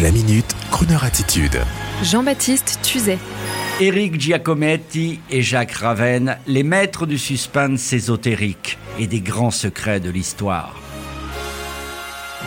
La minute, Kroneur attitude. Jean-Baptiste Tuzet. Éric Giacometti et Jacques Raven, les maîtres du suspense ésotérique et des grands secrets de l'histoire.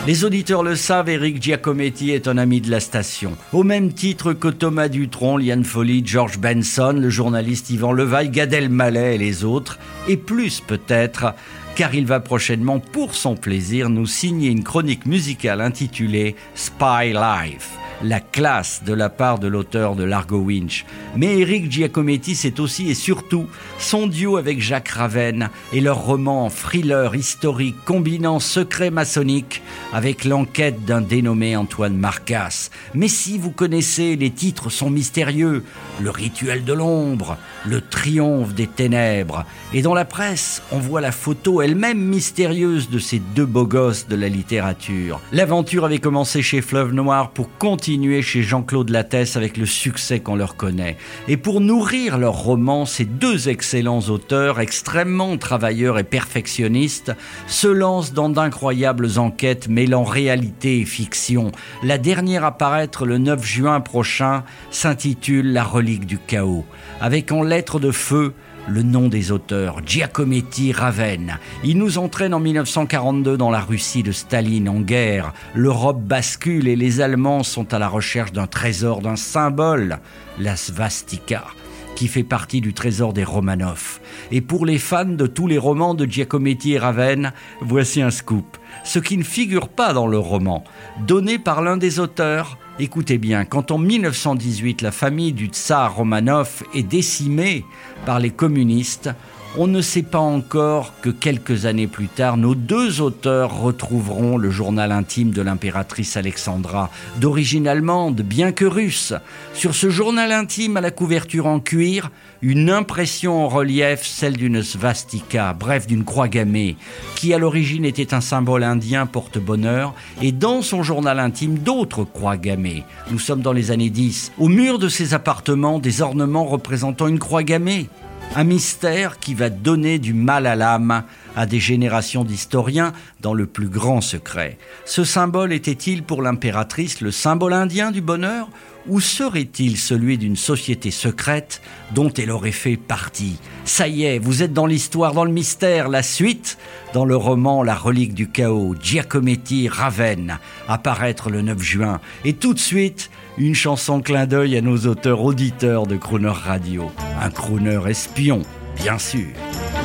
Les auditeurs le savent, Éric Giacometti est un ami de la station. Au même titre que Thomas Dutronc, Liane Folly, George Benson, le journaliste Yvan Levaille, Gad Elmaleh et les autres, et plus peut-être, car il va prochainement, pour son plaisir, nous signer une chronique musicale intitulée Spy Life la classe de la part de l'auteur de Largo Winch. Mais Eric Giacometti, c'est aussi et surtout son duo avec Jacques Raven et leur roman thriller historique combinant secret maçonnique avec l'enquête d'un dénommé Antoine Marcas. Mais si vous connaissez, les titres sont mystérieux. Le rituel de l'ombre, le triomphe des ténèbres. Et dans la presse, on voit la photo elle-même mystérieuse de ces deux beaux gosses de la littérature. L'aventure avait commencé chez Fleuve Noir pour continuer chez Jean-Claude Lattès avec le succès qu'on leur connaît. Et pour nourrir leur roman, ces deux excellents auteurs, extrêmement travailleurs et perfectionnistes, se lancent dans d'incroyables enquêtes mêlant réalité et fiction. La dernière à paraître le 9 juin prochain s'intitule La relique du chaos, avec en lettres de feu le nom des auteurs, Giacometti Raven. Il nous entraîne en 1942 dans la Russie de Staline en guerre. L'Europe bascule et les Allemands sont à la recherche d'un trésor, d'un symbole, la svastika qui fait partie du trésor des Romanov. Et pour les fans de tous les romans de Giacometti et Raven, voici un scoop. Ce qui ne figure pas dans le roman, donné par l'un des auteurs, Écoutez bien, quand en 1918 la famille du tsar Romanov est décimée par les communistes, on ne sait pas encore que quelques années plus tard, nos deux auteurs retrouveront le journal intime de l'impératrice Alexandra, d'origine allemande, bien que russe. Sur ce journal intime à la couverture en cuir, une impression en relief, celle d'une svastika, bref d'une croix gammée, qui à l'origine était un symbole indien porte-bonheur, et dans son journal intime d'autres croix gammées. Nous sommes dans les années 10. Au mur de ses appartements, des ornements représentant une croix gammée. Un mystère qui va donner du mal à l'âme à des générations d'historiens dans le plus grand secret. Ce symbole était-il pour l'impératrice le symbole indien du bonheur ou serait-il celui d'une société secrète dont elle aurait fait partie? Ça y est, vous êtes dans l'histoire, dans le mystère, la suite dans le roman La relique du chaos, Giacometti Raven, apparaître le 9 juin. Et tout de suite, une chanson clin d'œil à nos auteurs auditeurs de Crooner Radio. Un crooner espion, bien sûr.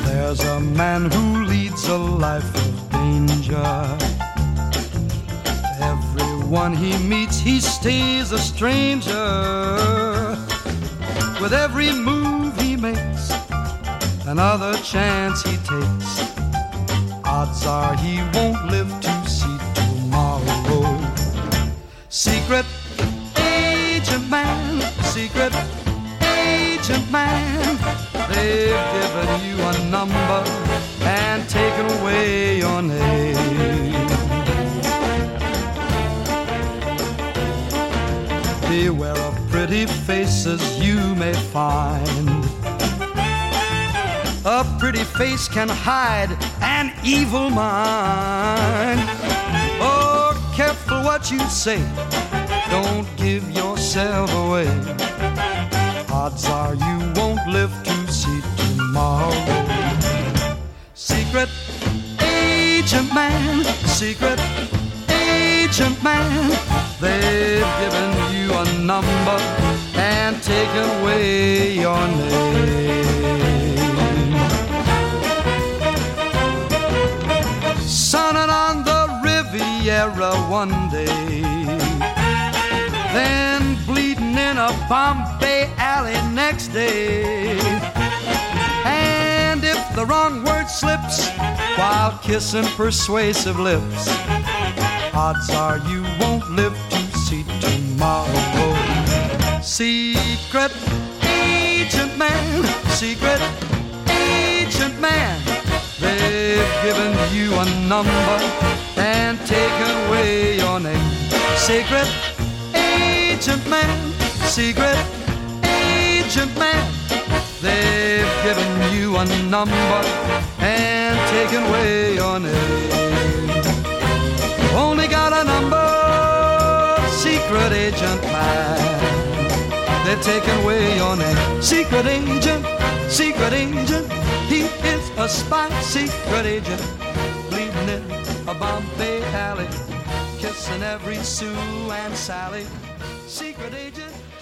There's a man who leads a life of danger. Everyone he meets, he stays a stranger. With every move he makes, another chance he takes, odds are he won't live to see tomorrow. Secret given you a number and taken away your name. Beware of pretty faces you may find. A pretty face can hide an evil mind. Oh, careful what you say. Don't give yourself away. Odds are you won't live Secret agent man, secret agent man. They've given you a number and taken away your name. Sunning on the Riviera one day, then bleeding in a Bombay alley next day. And if the wrong word slips while kissing persuasive lips, odds are you won't live to see tomorrow. Secret agent man, secret agent man, they've given you a number and taken away your name. Secret agent man, secret agent man, they've given you a number and taken away your name. Only got a number, secret agent man. They're taking away your name. Secret agent, secret agent. He is a spy, secret agent. Bleeding in a Bombay alley. Kissing every Sue and Sally. Secret agent.